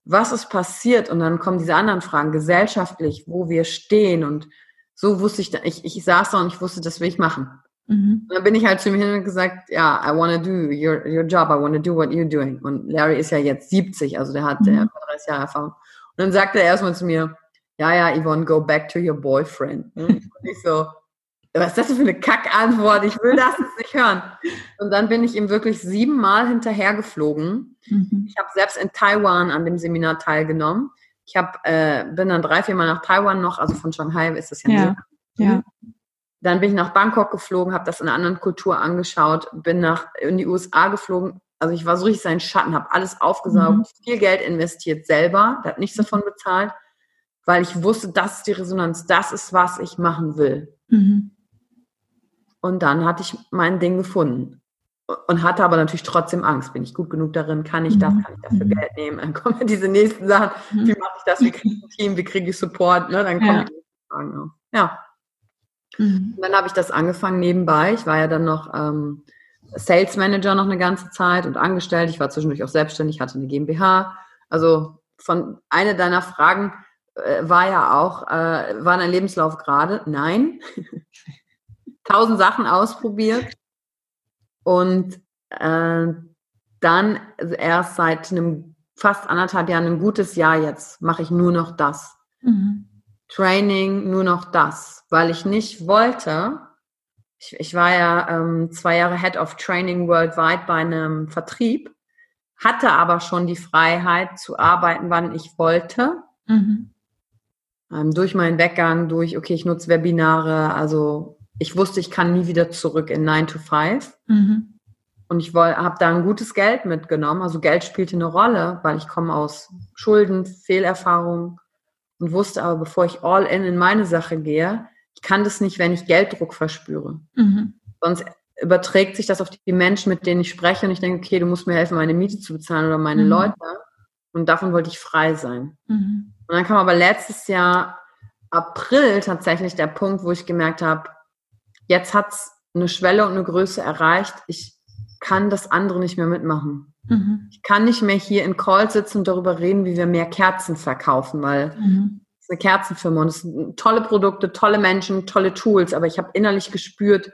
was ist passiert? Und dann kommen diese anderen Fragen, gesellschaftlich, wo wir stehen. Und so wusste ich, ich, ich saß da und ich wusste, das will ich machen. Mhm. Und dann bin ich halt zu ihm hin und gesagt, ja, I want to do your, your job, I want to do what you're doing. Und Larry ist ja jetzt 70, also der hat mhm. der 30 Jahre Erfahrung. Und dann sagte er erstmal zu mir, ja, ja, Yvonne, go back to your boyfriend. Und ich so, was ist das für eine Kackantwort? Ich will das nicht hören. Und dann bin ich ihm wirklich siebenmal hinterhergeflogen. Mhm. Ich habe selbst in Taiwan an dem Seminar teilgenommen. Ich hab, äh, bin dann drei, vier Mal nach Taiwan noch, also von Shanghai ist das ja, ja. ja. Dann bin ich nach Bangkok geflogen, habe das in einer anderen Kultur angeschaut, bin nach in die USA geflogen. Also ich war so richtig sein Schatten, habe alles aufgesaugt, mhm. viel Geld investiert selber, der hat nichts davon bezahlt, weil ich wusste, das ist die Resonanz, das ist, was ich machen will. Mhm. Und dann hatte ich mein Ding gefunden und hatte aber natürlich trotzdem Angst. Bin ich gut genug darin? Kann ich das? Mhm. Kann ich dafür. Geld nehmen? Dann kommen diese nächsten Sachen. Mhm. Wie mache ich das? Wie kriege ich ein Team? Wie kriege ich Support? Ne? Dann kommen ja. die Fragen auf. Ja. Mhm. dann habe ich das angefangen nebenbei. Ich war ja dann noch ähm, Sales Manager noch eine ganze Zeit und angestellt. Ich war zwischendurch auch selbstständig, hatte eine GmbH. Also von einer deiner Fragen äh, war ja auch, äh, war dein Lebenslauf gerade? Nein. tausend Sachen ausprobiert und äh, dann erst seit einem fast anderthalb Jahren, ein gutes Jahr jetzt, mache ich nur noch das. Mhm. Training, nur noch das, weil ich nicht wollte. Ich, ich war ja ähm, zwei Jahre Head of Training worldwide bei einem Vertrieb, hatte aber schon die Freiheit zu arbeiten, wann ich wollte. Mhm. Ähm, durch meinen Weggang, durch, okay, ich nutze Webinare, also ich wusste, ich kann nie wieder zurück in 9 to 5. Mhm. Und ich habe da ein gutes Geld mitgenommen. Also Geld spielte eine Rolle, weil ich komme aus Schulden, Fehlerfahrungen und wusste aber, bevor ich all in in meine Sache gehe, ich kann das nicht, wenn ich Gelddruck verspüre. Mhm. Sonst überträgt sich das auf die Menschen, mit denen ich spreche und ich denke, okay, du musst mir helfen, meine Miete zu bezahlen oder meine mhm. Leute. Und davon wollte ich frei sein. Mhm. Und dann kam aber letztes Jahr April tatsächlich der Punkt, wo ich gemerkt habe, jetzt hat es eine Schwelle und eine Größe erreicht. Ich kann das andere nicht mehr mitmachen. Mhm. Ich kann nicht mehr hier in Call sitzen und darüber reden, wie wir mehr Kerzen verkaufen, weil mhm. es ist eine Kerzenfirma und es sind tolle Produkte, tolle Menschen, tolle Tools, aber ich habe innerlich gespürt,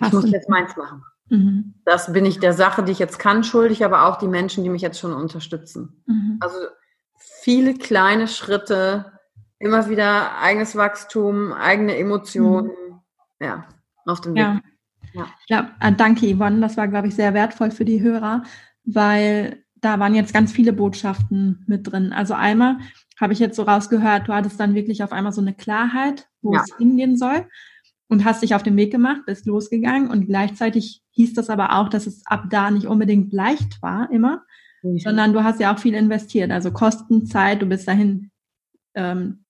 Hast ich muss jetzt meins machen. Mhm. Das bin ich der Sache, die ich jetzt kann, schuldig, aber auch die Menschen, die mich jetzt schon unterstützen. Mhm. Also viele kleine Schritte, immer wieder eigenes Wachstum, eigene Emotionen, mhm. ja, auf dem Weg. Ja. Ja. ja, äh, danke Yvonne, das war, glaube ich, sehr wertvoll für die Hörer, weil da waren jetzt ganz viele Botschaften mit drin. Also einmal habe ich jetzt so rausgehört, du hattest dann wirklich auf einmal so eine Klarheit, wo ja. es hingehen soll und hast dich auf den Weg gemacht, bist losgegangen und gleichzeitig hieß das aber auch, dass es ab da nicht unbedingt leicht war immer, mhm. sondern du hast ja auch viel investiert, also Kosten, Zeit, du bist dahin ähm,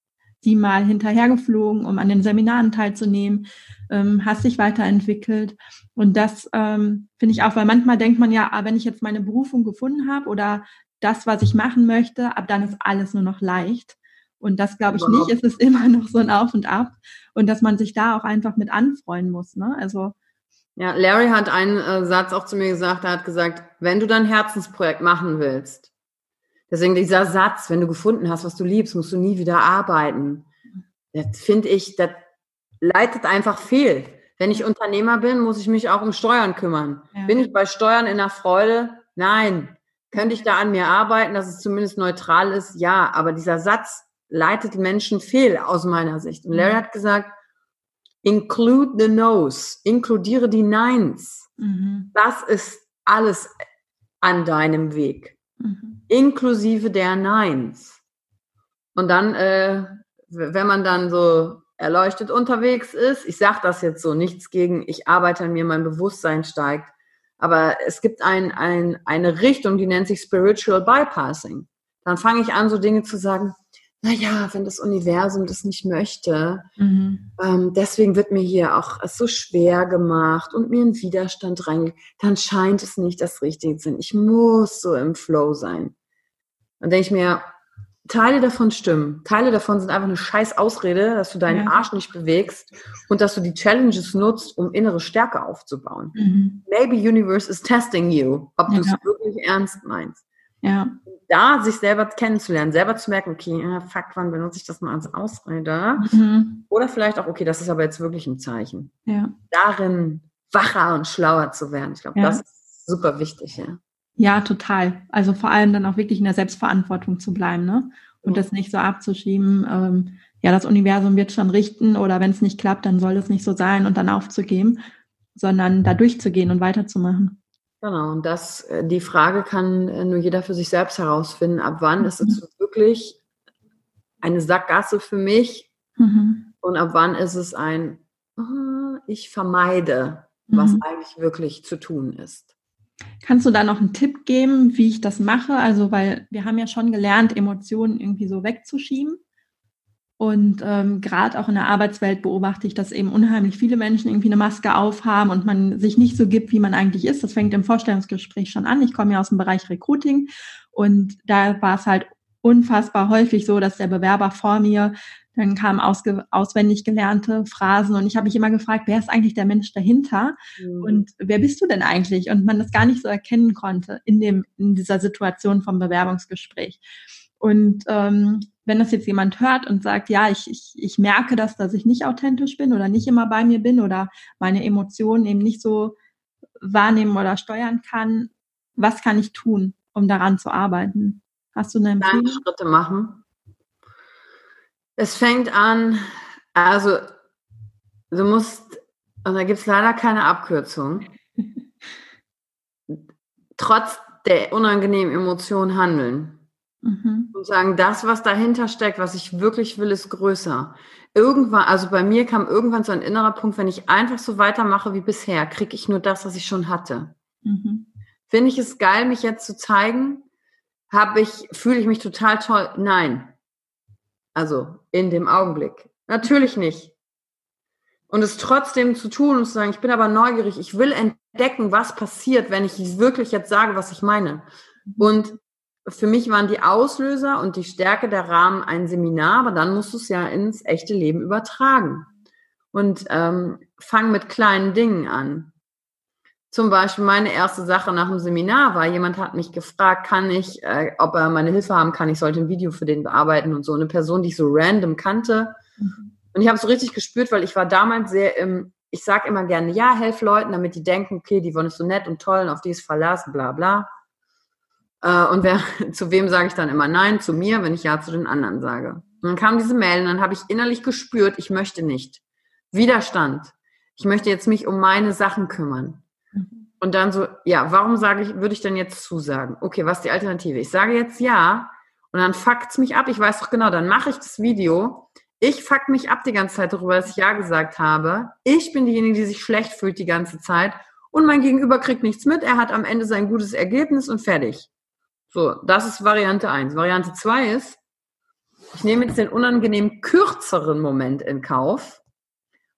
die mal hinterhergeflogen, um an den Seminaren teilzunehmen, ähm, hast dich weiterentwickelt. Und das ähm, finde ich auch, weil manchmal denkt man ja, ah, wenn ich jetzt meine Berufung gefunden habe oder das, was ich machen möchte, ab dann ist alles nur noch leicht. Und das glaube ich nicht. Es ist immer noch so ein Auf und Ab und dass man sich da auch einfach mit anfreuen muss. Ne? Also ja, Larry hat einen äh, Satz auch zu mir gesagt. Er hat gesagt, wenn du dein Herzensprojekt machen willst, deswegen dieser Satz, wenn du gefunden hast, was du liebst, musst du nie wieder arbeiten. Das finde ich, das leitet einfach fehl. Wenn ich Unternehmer bin, muss ich mich auch um Steuern kümmern. Ja. Bin ich bei Steuern in der Freude? Nein. Könnte ich da an mir arbeiten, dass es zumindest neutral ist? Ja. Aber dieser Satz leitet Menschen fehl aus meiner Sicht. Und Larry mhm. hat gesagt, include the no's, inkludiere die Neins. Mhm. Das ist alles an deinem Weg. Mhm. Inklusive der Neins. Und dann, äh, wenn man dann so erleuchtet unterwegs ist. Ich sage das jetzt so, nichts gegen, ich arbeite an mir, mein Bewusstsein steigt. Aber es gibt ein, ein, eine Richtung, die nennt sich Spiritual Bypassing. Dann fange ich an, so Dinge zu sagen, naja, wenn das Universum das nicht möchte, mhm. ähm, deswegen wird mir hier auch es so schwer gemacht und mir ein Widerstand rein, dann scheint es nicht das Richtige zu sein. Ich muss so im Flow sein. Dann denke ich mir, Teile davon stimmen. Teile davon sind einfach eine scheiß Ausrede, dass du deinen ja. Arsch nicht bewegst und dass du die Challenges nutzt, um innere Stärke aufzubauen. Mhm. Maybe Universe is testing you, ob ja. du es wirklich ernst meinst. Ja. Da sich selber kennenzulernen, selber zu merken, okay, ja, fuck, wann benutze ich das mal als Ausrede? Mhm. Oder vielleicht auch, okay, das ist aber jetzt wirklich ein Zeichen. Ja. Darin wacher und schlauer zu werden. Ich glaube, das ist super wichtig, ja. Ja, total. Also vor allem dann auch wirklich in der Selbstverantwortung zu bleiben, ne? Und das nicht so abzuschieben, ähm, ja, das Universum wird schon richten oder wenn es nicht klappt, dann soll es nicht so sein und dann aufzugeben, sondern da durchzugehen und weiterzumachen. Genau, und das, äh, die Frage kann äh, nur jeder für sich selbst herausfinden, ab wann mhm. ist es wirklich eine Sackgasse für mich mhm. und ab wann ist es ein, oh, ich vermeide, was mhm. eigentlich wirklich zu tun ist. Kannst du da noch einen Tipp geben, wie ich das mache? Also, weil wir haben ja schon gelernt, Emotionen irgendwie so wegzuschieben. Und ähm, gerade auch in der Arbeitswelt beobachte ich, dass eben unheimlich viele Menschen irgendwie eine Maske aufhaben und man sich nicht so gibt, wie man eigentlich ist. Das fängt im Vorstellungsgespräch schon an. Ich komme ja aus dem Bereich Recruiting und da war es halt unfassbar häufig so, dass der Bewerber vor mir dann kamen auswendig gelernte Phrasen und ich habe mich immer gefragt, wer ist eigentlich der Mensch dahinter mhm. und wer bist du denn eigentlich? Und man das gar nicht so erkennen konnte in dem in dieser Situation vom Bewerbungsgespräch. Und ähm, wenn das jetzt jemand hört und sagt, ja, ich, ich, ich merke das, dass ich nicht authentisch bin oder nicht immer bei mir bin oder meine Emotionen eben nicht so wahrnehmen oder steuern kann, was kann ich tun, um daran zu arbeiten? Hast du eine Empfehlung? Schritte machen. Es fängt an, also du musst, und da gibt es leider keine Abkürzung, trotz der unangenehmen Emotionen handeln. Mhm. Und sagen, das, was dahinter steckt, was ich wirklich will, ist größer. Irgendwann, also bei mir kam irgendwann so ein innerer Punkt, wenn ich einfach so weitermache wie bisher, kriege ich nur das, was ich schon hatte. Mhm. Finde ich es geil, mich jetzt zu zeigen? Habe ich, fühle ich mich total toll? Nein. Also in dem Augenblick. Natürlich nicht. Und es trotzdem zu tun und zu sagen, ich bin aber neugierig, ich will entdecken, was passiert, wenn ich wirklich jetzt sage, was ich meine. Und für mich waren die Auslöser und die Stärke der Rahmen ein Seminar, aber dann musst du es ja ins echte Leben übertragen. Und ähm, fang mit kleinen Dingen an. Zum Beispiel meine erste Sache nach dem Seminar war, jemand hat mich gefragt, kann ich, äh, ob er meine Hilfe haben kann, ich sollte ein Video für den bearbeiten und so. Eine Person, die ich so random kannte. Mhm. Und ich habe so richtig gespürt, weil ich war damals sehr im, ich sage immer gerne, ja, helf Leuten, damit die denken, okay, die wollen es so nett und toll und auf die ist Verlass, bla bla. Äh, und wer, zu wem sage ich dann immer nein? Zu mir, wenn ich ja zu den anderen sage. Und dann kam diese Mail und dann habe ich innerlich gespürt, ich möchte nicht. Widerstand. Ich möchte jetzt mich um meine Sachen kümmern. Und dann so, ja, warum sage ich, würde ich denn jetzt zusagen? Okay, was ist die Alternative? Ich sage jetzt ja und dann fuckt's mich ab. Ich weiß doch genau, dann mache ich das Video. Ich fuck mich ab die ganze Zeit darüber, dass ich ja gesagt habe. Ich bin diejenige, die sich schlecht fühlt die ganze Zeit und mein Gegenüber kriegt nichts mit. Er hat am Ende sein gutes Ergebnis und fertig. So, das ist Variante eins. Variante zwei ist, ich nehme jetzt den unangenehm kürzeren Moment in Kauf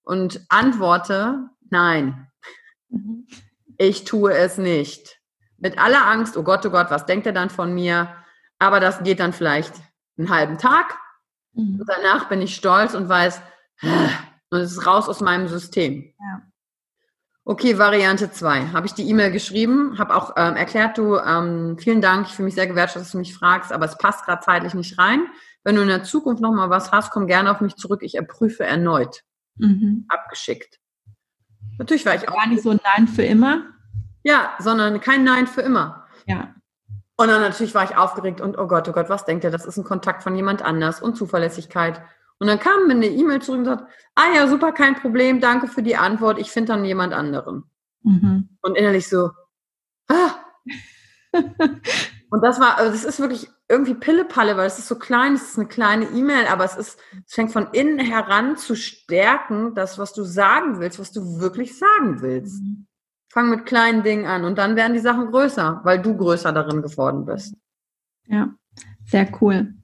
und antworte, nein. Ich tue es nicht. Mit aller Angst, oh Gott, oh Gott, was denkt er dann von mir? Aber das geht dann vielleicht einen halben Tag Mhm. Und danach bin ich stolz und weiß, und es ist raus aus meinem System. Ja. Okay, Variante 2. Habe ich die E-Mail geschrieben, habe auch ähm, erklärt, du, ähm, vielen Dank, ich fühle mich sehr gewertschätzt, dass du mich fragst, aber es passt gerade zeitlich nicht rein. Wenn du in der Zukunft nochmal was hast, komm gerne auf mich zurück, ich erprüfe erneut. Mhm. Abgeschickt. Natürlich war ich auch. Gar nicht so ein Nein für immer. Ja, sondern kein Nein für immer. Ja. Und dann natürlich war ich aufgeregt und oh Gott, oh Gott, was denkt er? Das ist ein Kontakt von jemand anders und Zuverlässigkeit. Und dann kam mir eine E-Mail zurück und sagt, ah ja, super, kein Problem, danke für die Antwort, ich finde dann jemand anderen. Mhm. Und innerlich so, ah. und das war, also das ist wirklich irgendwie Pillepalle, weil es ist so klein, es ist eine kleine E-Mail, aber es ist, es fängt von innen heran zu stärken, das, was du sagen willst, was du wirklich sagen willst. Mhm. Fang mit kleinen Dingen an und dann werden die Sachen größer, weil du größer darin geworden bist. Ja, sehr cool.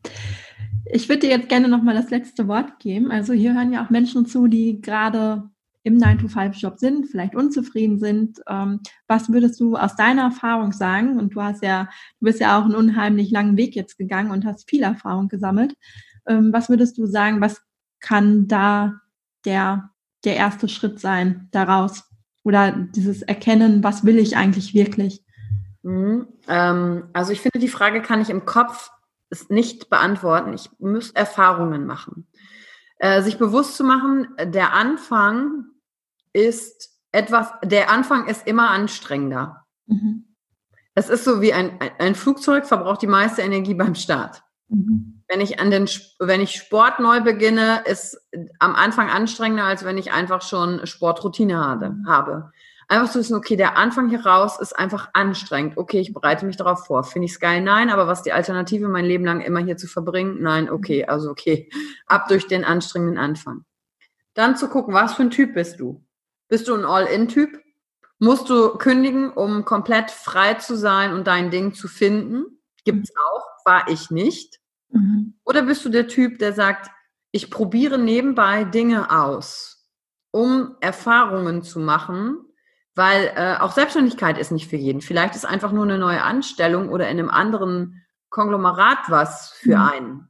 Ich würde dir jetzt gerne nochmal das letzte Wort geben. Also hier hören ja auch Menschen zu, die gerade im 9-to-5-Job sind, vielleicht unzufrieden sind. Ähm, was würdest du aus deiner Erfahrung sagen? Und du hast ja, du bist ja auch einen unheimlich langen Weg jetzt gegangen und hast viel Erfahrung gesammelt. Ähm, was würdest du sagen, was kann da der, der erste Schritt sein daraus? Oder dieses Erkennen, was will ich eigentlich wirklich? Mhm, ähm, also ich finde, die Frage kann ich im Kopf nicht beantworten. Ich muss Erfahrungen machen. Äh, sich bewusst zu machen, der Anfang ist etwas, der Anfang ist immer anstrengender. Mhm. Es ist so wie ein, ein Flugzeug verbraucht die meiste Energie beim Start. Mhm. Wenn ich an den, wenn ich Sport neu beginne, ist am Anfang anstrengender, als wenn ich einfach schon Sportroutine habe. Mhm. habe. Einfach zu wissen, okay, der Anfang hier raus ist einfach anstrengend. Okay, ich bereite mich darauf vor. Finde ich es geil? Nein, aber was die Alternative, mein Leben lang immer hier zu verbringen? Nein, okay, also okay. Ab durch den anstrengenden Anfang. Dann zu gucken, was für ein Typ bist du? Bist du ein All-In-Typ? Musst du kündigen, um komplett frei zu sein und dein Ding zu finden? Gibt's mhm. auch, war ich nicht. Mhm. Oder bist du der Typ, der sagt, ich probiere nebenbei Dinge aus, um Erfahrungen zu machen, weil äh, auch Selbstständigkeit ist nicht für jeden. Vielleicht ist einfach nur eine neue Anstellung oder in einem anderen Konglomerat was für mhm. einen.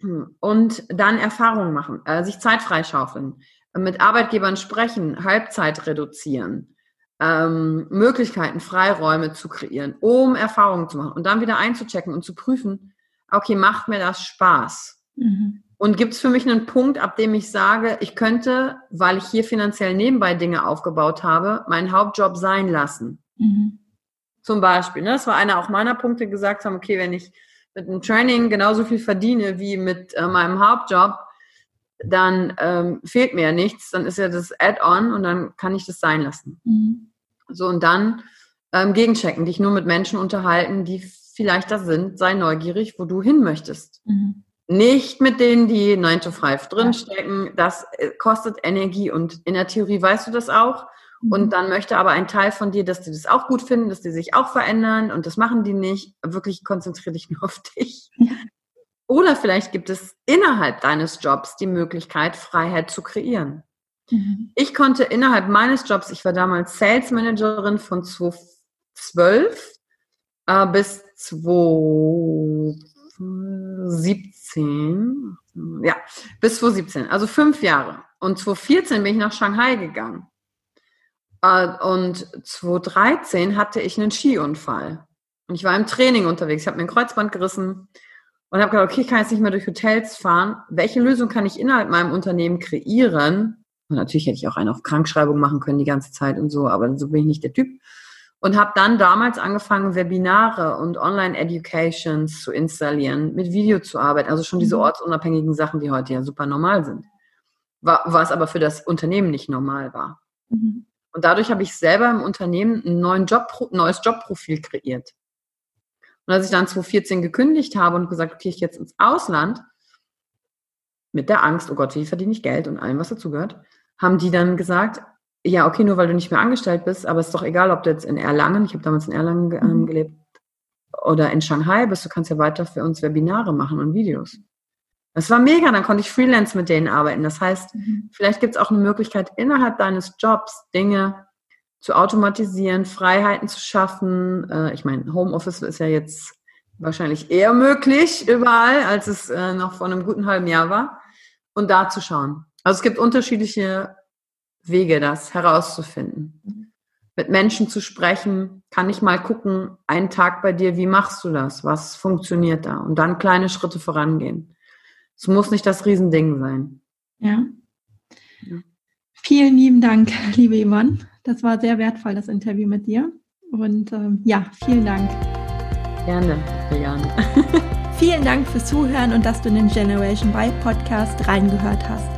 Hm. Und dann Erfahrungen machen, äh, sich Zeit freischaufeln, mit Arbeitgebern sprechen, Halbzeit reduzieren, ähm, Möglichkeiten, Freiräume zu kreieren, um Erfahrungen zu machen und dann wieder einzuchecken und zu prüfen, okay, macht mir das Spaß? Mhm. Und gibt es für mich einen Punkt, ab dem ich sage, ich könnte, weil ich hier finanziell nebenbei Dinge aufgebaut habe, meinen Hauptjob sein lassen? Mhm. Zum Beispiel. Ne? Das war einer auch meiner Punkte, gesagt haben, okay, wenn ich mit einem Training genauso viel verdiene wie mit äh, meinem Hauptjob, dann ähm, fehlt mir ja nichts, dann ist ja das Add-on und dann kann ich das sein lassen. Mhm. So, und dann ähm, gegenchecken, dich nur mit Menschen unterhalten, die vielleicht da sind, sei neugierig, wo du hin möchtest. Mhm. Nicht mit denen, die 9 to 5 drinstecken. Das äh, kostet Energie und in der Theorie weißt du das auch. Mhm. Und dann möchte aber ein Teil von dir, dass die das auch gut finden, dass die sich auch verändern und das machen die nicht. Wirklich konzentriere dich nur auf dich. Oder vielleicht gibt es innerhalb deines Jobs die Möglichkeit, Freiheit zu kreieren. Mhm. Ich konnte innerhalb meines Jobs, ich war damals Sales Managerin von 2012 äh, bis 2017 2017, ja, bis 2017, also fünf Jahre. Und 2014 bin ich nach Shanghai gegangen. Äh, und 2013 hatte ich einen Skiunfall. Und ich war im Training unterwegs. Ich habe mir ein Kreuzband gerissen und habe gedacht, okay, ich kann jetzt nicht mehr durch Hotels fahren. Welche Lösung kann ich innerhalb meinem Unternehmen kreieren? Und natürlich hätte ich auch eine auf Krankschreibung machen können die ganze Zeit und so, aber so bin ich nicht der Typ und habe dann damals angefangen, Webinare und Online-Educations zu installieren, mit Video zu arbeiten, also schon diese mhm. ortsunabhängigen Sachen, die heute ja super normal sind, was aber für das Unternehmen nicht normal war. Mhm. Und dadurch habe ich selber im Unternehmen ein neuen Job, neues Jobprofil kreiert. Und als ich dann 2014 gekündigt habe und gesagt, okay, ich jetzt ins Ausland, mit der Angst, oh Gott, wie verdiene ich Geld und allem, was dazugehört, haben die dann gesagt, ja, okay, nur weil du nicht mehr angestellt bist, aber es ist doch egal, ob du jetzt in Erlangen, ich habe damals in Erlangen ähm, mhm. gelebt, oder in Shanghai bist, du kannst ja weiter für uns Webinare machen und Videos. Das war mega, dann konnte ich Freelance mit denen arbeiten. Das heißt, mhm. vielleicht gibt es auch eine Möglichkeit, innerhalb deines Jobs Dinge zu automatisieren, Freiheiten zu schaffen. Äh, ich meine, Homeoffice ist ja jetzt wahrscheinlich eher möglich überall, als es äh, noch vor einem guten halben Jahr war. Und da zu schauen. Also es gibt unterschiedliche Wege, das herauszufinden. Mit Menschen zu sprechen, kann ich mal gucken, einen Tag bei dir, wie machst du das? Was funktioniert da? Und dann kleine Schritte vorangehen. Es muss nicht das Riesending sein. Ja. ja. Vielen lieben Dank, liebe Yvonne. Das war sehr wertvoll, das Interview mit dir. Und ähm, ja, vielen Dank. Gerne, Riane. vielen Dank fürs Zuhören und dass du in den Generation Y Podcast reingehört hast.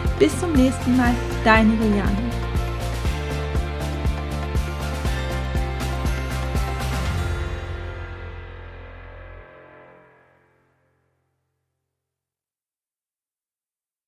Bis zum nächsten Mal, deine Juliane.